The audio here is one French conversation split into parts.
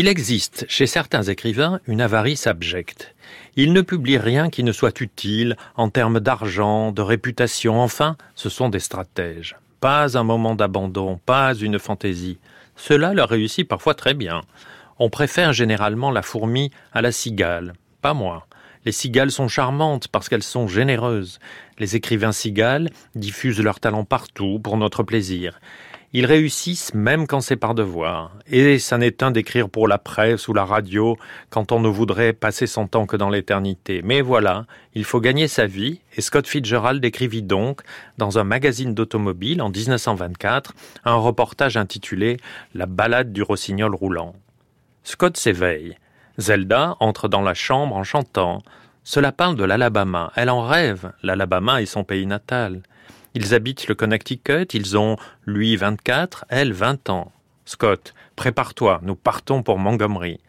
Il existe chez certains écrivains une avarice abjecte. Ils ne publient rien qui ne soit utile en termes d'argent, de réputation, enfin, ce sont des stratèges. Pas un moment d'abandon, pas une fantaisie. Cela leur réussit parfois très bien. On préfère généralement la fourmi à la cigale. Pas moi. Les cigales sont charmantes parce qu'elles sont généreuses. Les écrivains cigales diffusent leur talent partout pour notre plaisir. Ils réussissent même quand c'est par devoir. Et ça n'est un d'écrire pour la presse ou la radio quand on ne voudrait passer son temps que dans l'éternité. Mais voilà, il faut gagner sa vie et Scott Fitzgerald écrivit donc dans un magazine d'automobile en 1924 un reportage intitulé La balade du rossignol roulant. Scott s'éveille. Zelda entre dans la chambre en chantant. Cela parle de l'Alabama. Elle en rêve. L'Alabama est son pays natal. Ils habitent le Connecticut, ils ont, lui, 24, elle, 20 ans. Scott, prépare-toi, nous partons pour Montgomery.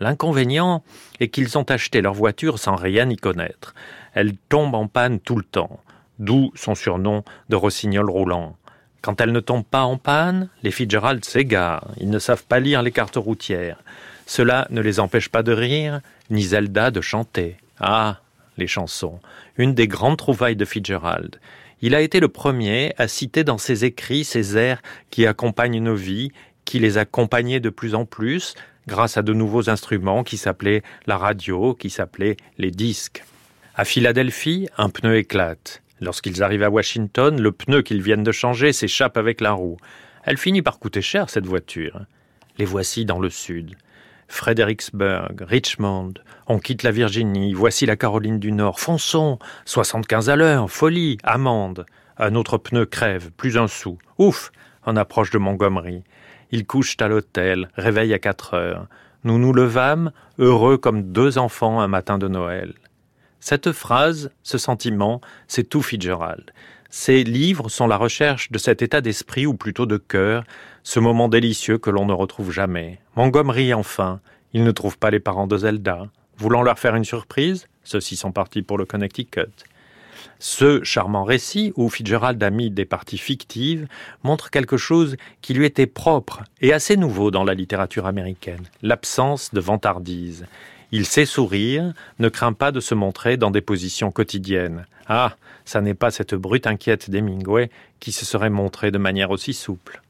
L'inconvénient est qu'ils ont acheté leur voiture sans rien y connaître. Elle tombe en panne tout le temps, d'où son surnom de rossignol roulant. Quand elle ne tombe pas en panne, les Fitzgerald s'égarent, ils ne savent pas lire les cartes routières. Cela ne les empêche pas de rire, ni Zelda de chanter. Ah, les chansons, une des grandes trouvailles de Fitzgerald. Il a été le premier à citer dans ses écrits ces airs qui accompagnent nos vies, qui les accompagnaient de plus en plus, grâce à de nouveaux instruments qui s'appelaient la radio, qui s'appelaient les disques. À Philadelphie, un pneu éclate. Lorsqu'ils arrivent à Washington, le pneu qu'ils viennent de changer s'échappe avec la roue. Elle finit par coûter cher, cette voiture. Les voici dans le sud. Fredericksburg, Richmond, on quitte la Virginie, voici la Caroline du Nord, fonçons, 75 à l'heure, folie, amende. Un autre pneu crève, plus un sou. Ouf, on approche de Montgomery. Ils couchent à l'hôtel, réveil à quatre heures. Nous nous levâmes, heureux comme deux enfants un matin de Noël. Cette phrase, ce sentiment, c'est tout Fitzgerald. Ces livres sont la recherche de cet état d'esprit, ou plutôt de cœur, ce moment délicieux que l'on ne retrouve jamais. Montgomery, enfin, il ne trouve pas les parents de Zelda. Voulant leur faire une surprise, ceux-ci sont partis pour le Connecticut. Ce charmant récit, où Fitzgerald a mis des parties fictives, montre quelque chose qui lui était propre et assez nouveau dans la littérature américaine, l'absence de vantardise. Il sait sourire, ne craint pas de se montrer dans des positions quotidiennes. Ah, ça n'est pas cette brute inquiète d'Hemingway qui se serait montrée de manière aussi souple.